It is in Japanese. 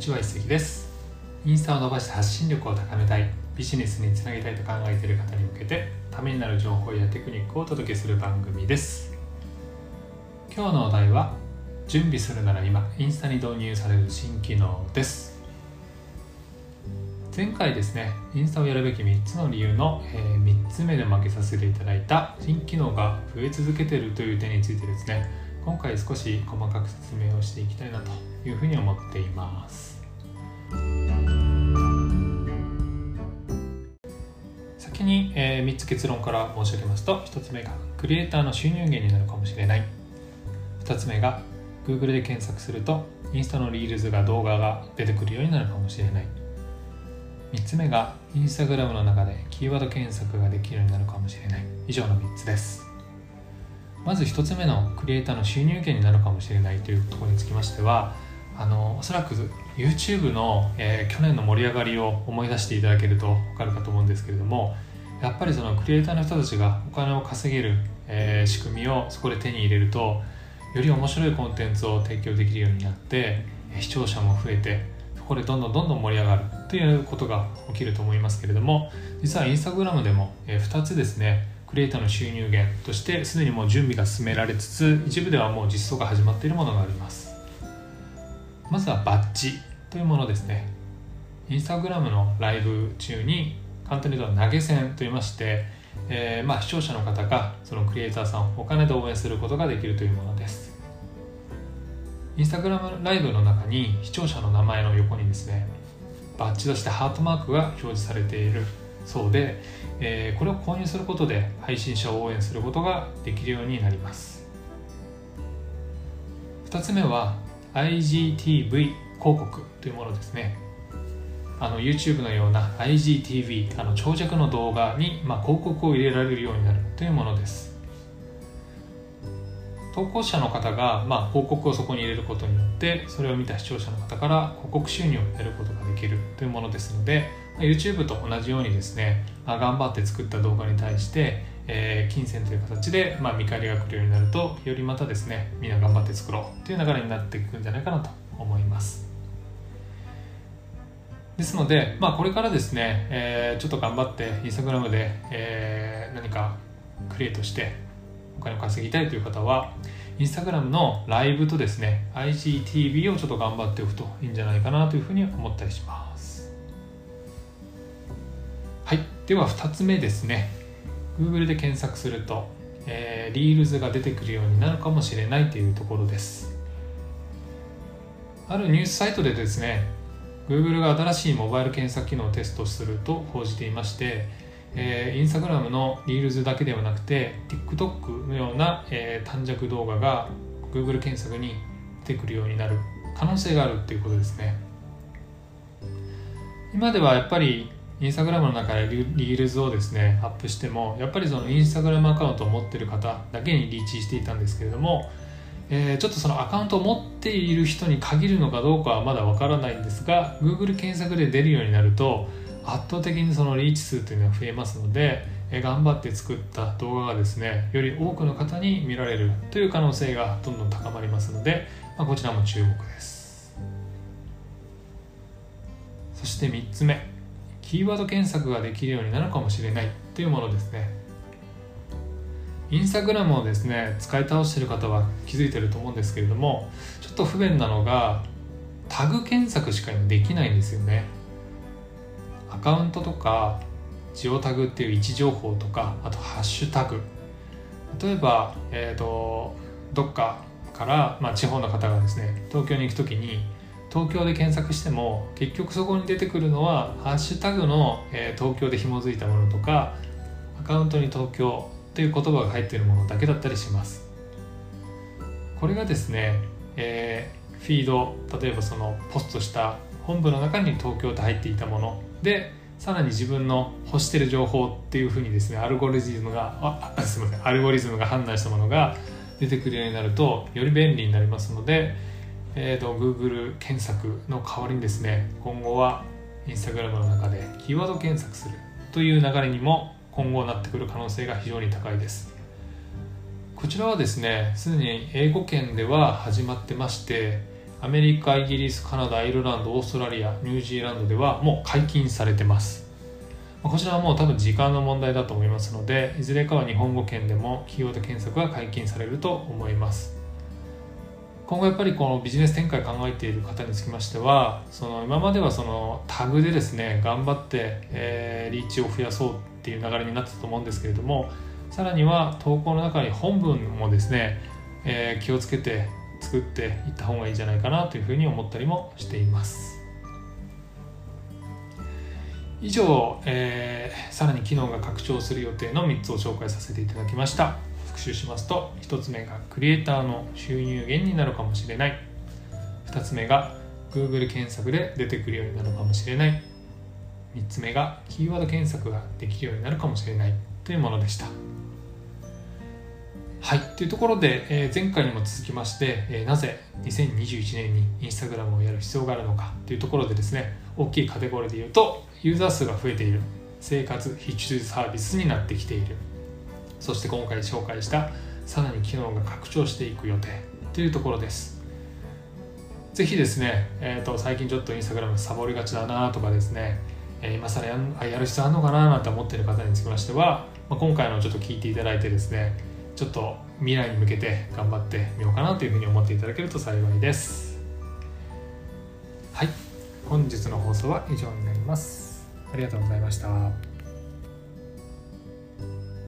ちは一石です。インスタを伸ばして発信力を高めたいビジネスにつなげたいと考えている方に向けてためになる情報やテクニックをお届けする番組です。今日のお題は準備するなら今インスタに導入される新機能です。前回ですねインスタをやるべき3つの理由の、えー、3つ目で負けさせていただいた新機能が増え続けているという点についてですね今回少し細かく説明をしていきたいなというふうに思っています。先に、えー、3つ結論から申し上げますと1つ目がクリエイターの収入源になるかもしれない。2つ目が Google で検索するとインスタのリールズが動画が出てくるようになるかもしれない。3つ目が Instagram の中でキーワード検索ができるようになるかもしれない。以上の3つです。まず1つ目のクリエイターの収入源になるかもしれないというところにつきましてはあのおそらく YouTube の、えー、去年の盛り上がりを思い出していただけると分かるかと思うんですけれどもやっぱりそのクリエイターの人たちがお金を稼げる、えー、仕組みをそこで手に入れるとより面白いコンテンツを提供できるようになって視聴者も増えてそこでどんどんどんどん盛り上がるということが起きると思いますけれども実はインスタグラムでも、えー、2つですねクリエイターの収入源としてすでにもう準備が進められつつ一部ではもう実装が始まっているものがあります。まずはバッジというものですね。インスタグラムのライブ中に簡単に言うと投げ銭と言いまして、えー、まあ視聴者の方がそのクリエイターさんをお金で応援することができるというものです。インスタグラムライブの中に視聴者の名前の横にですねバッジとしてハートマークが表示されている。そうで、えー、これを購入することで配信者を応援することができるようになります。2つ目は IGTV 広告というものですね。あの YouTube のような IGTV あの長尺の動画に、まあ、広告を入れられるようになるというものです。投稿者の方が、まあ、広告をそこに入れることによってそれを見た視聴者の方から広告収入を得ることができるというものですので YouTube と同じようにですね、まあ、頑張って作った動画に対して、えー、金銭という形で、まあ、見返りが来るようになるとよりまたですねみんな頑張って作ろうという流れになっていくんじゃないかなと思います。ですので、まあ、これからですね、えー、ちょっと頑張って Instagram で、えー、何かクリエイトしてお金を稼ぎたいという方はインスタグラムのライブとですね IGTV をちょっと頑張っておくといいんじゃないかなというふうに思ったりします。では2つ目ですね。Google で検索すると、えー、リールズが出てくるようになるかもしれないというところです。あるニュースサイトでですね Google が新しいモバイル検索機能をテストすると報じていましてえー、インスタグラムのリールズだけではなくて TikTok のような、えー、短尺動画が Google 検索に出てくるようになる可能性があるっていうことですね。今ではやっぱりインスタグラムの中でリールズをですねアップしてもやっぱりそのインスタグラムアカウントを持ってる方だけにリーチしていたんですけれども、えー、ちょっとそのアカウントを持っている人に限るのかどうかはまだわからないんですが Google 検索で出るようになると圧倒的にそのリーチ数というのは増えますので頑張って作った動画がですねより多くの方に見られるという可能性がどんどん高まりますので、まあ、こちらも注目です。そして3つ目。キーワード検索ができるようになるかもしれないというものですね。インスタグラムをですね使い倒している方は気づいてると思うんですけれどもちょっと不便なのがタグ検索しかできないんですよね。アカウントとかジオタグっていう位置情報とかあとハッシュタグ。例えば、えーと、どっかから、まあ、地方の方がですね東京に行く時に東京で検索しても結局そこに出てくるのはハッシュタグの、えー、東京で紐づいたものとかアカウントに東京という言葉が入っているものだけだったりします。これがですね、えー、フィード例えばそのポストした本部の中に東京と入っていたもの。でさらに自分の欲してる情報っていうふうにですねアルゴリズムがあすみませんアルゴリズムが判断したものが出てくるようになるとより便利になりますので、えーと、Google 検索の代わりにですね今後は Instagram の中でキーワード検索するという流れにも今後なってくる可能性が非常に高いです。こちらはですねすでに英語圏では始まってましてアメリカイギリスカナダアイルランドオーストラリアニュージーランドではもう解禁されてます。こちらはもう多分時間の問題だと思いますのでいずれかは日本語圏でもキーワード検索が解禁されると思います。今後やっぱりこのビジネス展開考えている方につきましてはその今まではそのタグでですね頑張って、えー、リーチを増やそうっていう流れになってたと思うんですけれどもさらには投稿の中に本文もですね、えー、気をつけて作っていった方がいいんじゃないかなというふうに思ったりもしています。以上、えー、さらに機能が拡張する予定の3つを紹介させていただきました。習しますと1つ目がクリエイターの収入源になるかもしれない。2つ目が Google 検索で出てくるようになるかもしれない。3つ目がキーワード検索ができるようになるかもしれない。というものでした。はい。というところで、えー、前回にも続きまして、えー、なぜ2021年にインスタグラムをやる必要があるのか。というところでですね大きいカテゴリーで言うとユーザー数が増えている。生活必須サービスになってきている。そして今回紹介したさらに機能が拡張していく予定というところです。ぜひですね、えーと、最近ちょっとインスタグラムサボりがちだなとかですね、えー、今更やんやる必要あるのかななんて思っている方につきましては、まあ、今回のちょっと聞いていただいてですねちょっと未来に向けて頑張ってみようかなというふうに思っていただけると幸いです。はい。本日の放送は以上になります。ありがとうございました。